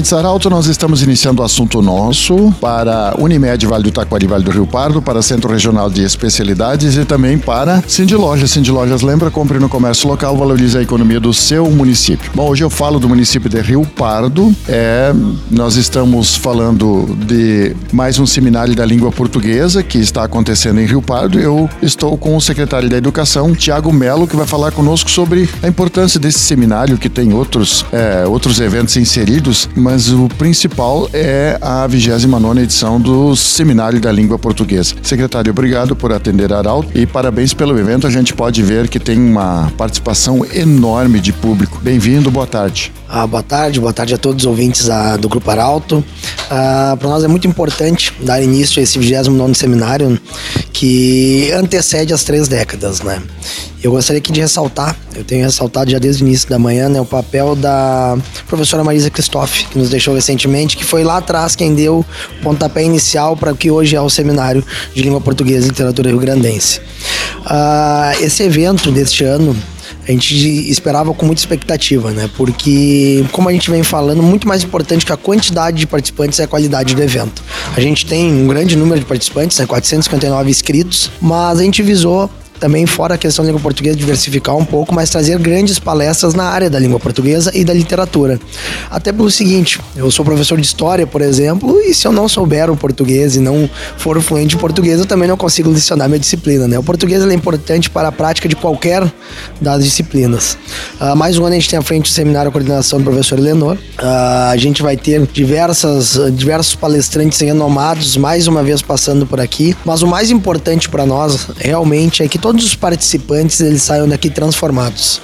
Olá, ouvintes Arauto, nós estamos iniciando o assunto nosso para Unimed Vale do Taquari, Vale do Rio Pardo, para Centro Regional de Especialidades e também para Cindy Lojas. Cindy Lojas, lembra, compre no comércio local, valorize a economia do seu município. Bom, hoje eu falo do município de Rio Pardo. É, nós estamos falando de mais um seminário da língua portuguesa que está acontecendo em Rio Pardo. Eu estou com o secretário da Educação, Tiago Melo, que vai falar conosco sobre a importância desse seminário, que tem outros, é, outros eventos inseridos mas o principal é a 29 edição do Seminário da Língua Portuguesa. Secretário, obrigado por atender a Arauto e parabéns pelo evento. A gente pode ver que tem uma participação enorme de público. Bem-vindo, boa tarde. Ah, boa tarde, boa tarde a todos os ouvintes ah, do Grupo Arauto. Ah, Para nós é muito importante dar início a esse 29 seminário que antecede as três décadas, né? Eu gostaria aqui de ressaltar, eu tenho ressaltado já desde o início da manhã, né, o papel da professora Marisa Christoff, que nos deixou recentemente, que foi lá atrás quem deu o pontapé inicial para o que hoje é o Seminário de Língua Portuguesa e Literatura Rio-Grandense. Ah, esse evento deste ano a gente esperava com muita expectativa, né? Porque, como a gente vem falando, muito mais importante que a quantidade de participantes é a qualidade do evento. A gente tem um grande número de participantes, né? 459 inscritos, mas a gente visou também fora a questão da língua portuguesa, diversificar um pouco, mas trazer grandes palestras na área da língua portuguesa e da literatura. Até pelo seguinte, eu sou professor de história, por exemplo, e se eu não souber o português e não for fluente em português, eu também não consigo lecionar minha disciplina, né? O português é importante para a prática de qualquer das disciplinas. Uh, mais um ano a gente tem à frente o seminário Coordenação do professor Eleanor. Uh, a gente vai ter diversas, diversos palestrantes renomados, mais uma vez passando por aqui, mas o mais importante para nós realmente é que os participantes eles saiam daqui transformados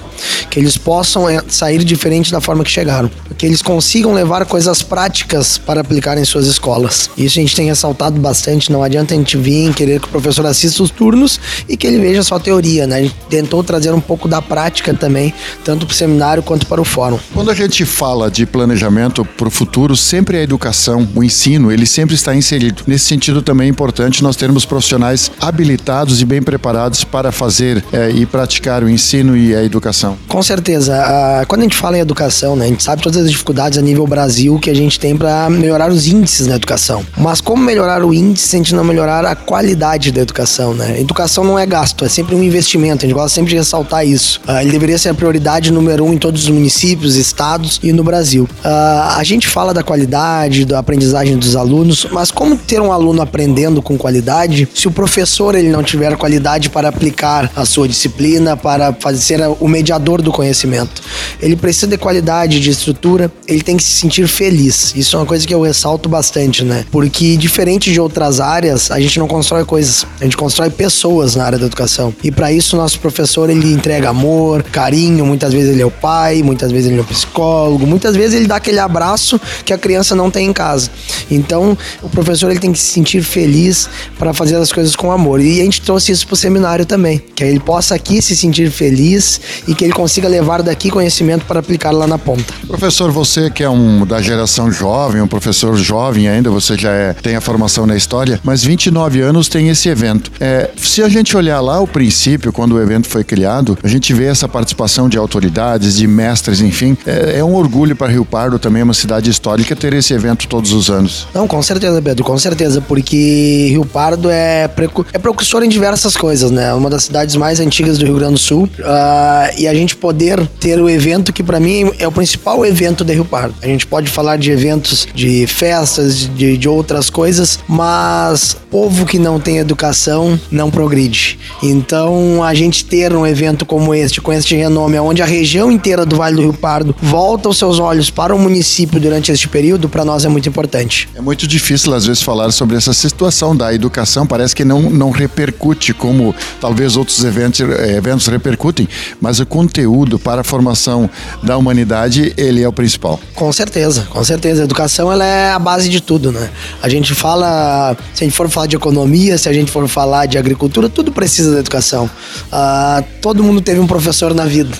que eles possam é, sair diferente da forma que chegaram, que eles consigam levar coisas práticas para aplicar em suas escolas. Isso a gente tem ressaltado bastante, não adianta a gente vir querer que o professor assista os turnos e que ele veja só teoria, né? A gente tentou trazer um pouco da prática também, tanto para o seminário quanto para o fórum. Quando a gente fala de planejamento para o futuro, sempre a educação, o ensino, ele sempre está inserido. Nesse sentido também é importante nós termos profissionais habilitados e bem preparados para fazer é, e praticar o ensino e a educação educação? Com certeza. Quando a gente fala em educação, né, a gente sabe todas as dificuldades a nível Brasil que a gente tem para melhorar os índices na educação. Mas como melhorar o índice se a gente não melhorar a qualidade da educação, né? Educação não é gasto, é sempre um investimento. A gente gosta sempre de ressaltar isso. Uh, ele deveria ser a prioridade número um em todos os municípios, estados e no Brasil. Uh, a gente fala da qualidade, da aprendizagem dos alunos, mas como ter um aluno aprendendo com qualidade se o professor ele não tiver qualidade para aplicar a sua disciplina, para fazer o mediador mediador do conhecimento. Ele precisa de qualidade, de estrutura, ele tem que se sentir feliz. Isso é uma coisa que eu ressalto bastante, né? Porque diferente de outras áreas, a gente não constrói coisas, a gente constrói pessoas na área da educação. E para isso o nosso professor ele entrega amor, carinho, muitas vezes ele é o pai, muitas vezes ele é o psicólogo, muitas vezes ele dá aquele abraço que a criança não tem em casa. Então, o professor ele tem que se sentir feliz para fazer as coisas com amor. E a gente trouxe isso pro seminário também, que ele possa aqui se sentir feliz e que ele consiga levar daqui conhecimento para aplicar lá na ponta. Professor, você que é um da geração jovem, um professor jovem ainda, você já é, tem a formação na história, mas 29 anos tem esse evento. É, se a gente olhar lá o princípio, quando o evento foi criado, a gente vê essa participação de autoridades, de mestres, enfim. É, é um orgulho para Rio Pardo também, uma cidade histórica, ter esse evento todos os anos. Não, com certeza, Pedro, com certeza, porque Rio Pardo é, é precursor em diversas coisas, né? Uma das cidades mais antigas do Rio Grande do Sul. Uh, e a gente poder ter o evento que para mim é o principal evento de Rio Pardo. A gente pode falar de eventos de festas, de, de outras coisas, mas povo que não tem educação não progride. Então a gente ter um evento como este, com este renome, onde a região inteira do Vale do Rio Pardo volta os seus olhos para o município durante este período, para nós é muito importante. É muito difícil às vezes falar sobre essa situação da educação, parece que não, não repercute como talvez outros eventos, eh, eventos repercutem, mas quando conteúdo para a formação da humanidade, ele é o principal. Com certeza, com certeza. A educação ela é a base de tudo, né? A gente fala, se a gente for falar de economia, se a gente for falar de agricultura, tudo precisa da educação. Uh, todo mundo teve um professor na vida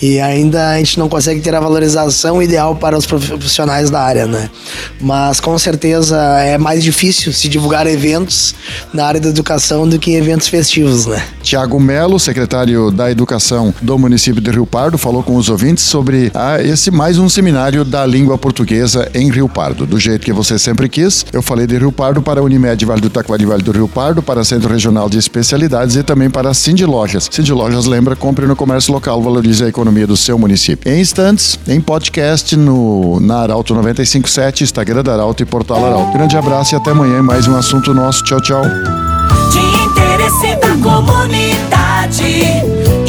e ainda a gente não consegue ter a valorização ideal para os profissionais da área, né? Mas com certeza é mais difícil se divulgar eventos na área da educação do que eventos festivos, né? Tiago Melo, secretário da Educação do município de Rio Pardo, falou com os ouvintes sobre ah, esse mais um seminário da língua portuguesa em Rio Pardo. Do jeito que você sempre quis, eu falei de Rio Pardo para Unimed Vale do Taquari Vale do Rio Pardo, para Centro Regional de Especialidades e também para Cindy Lojas. Cindy Lojas lembra, compre no comércio local, valorize a economia do seu município. Em instantes, em podcast no, na Arauto 957, Instagram da Arauto e Portal Arauto. Grande abraço e até amanhã em mais um assunto nosso. Tchau, tchau. De interesse da comunidade,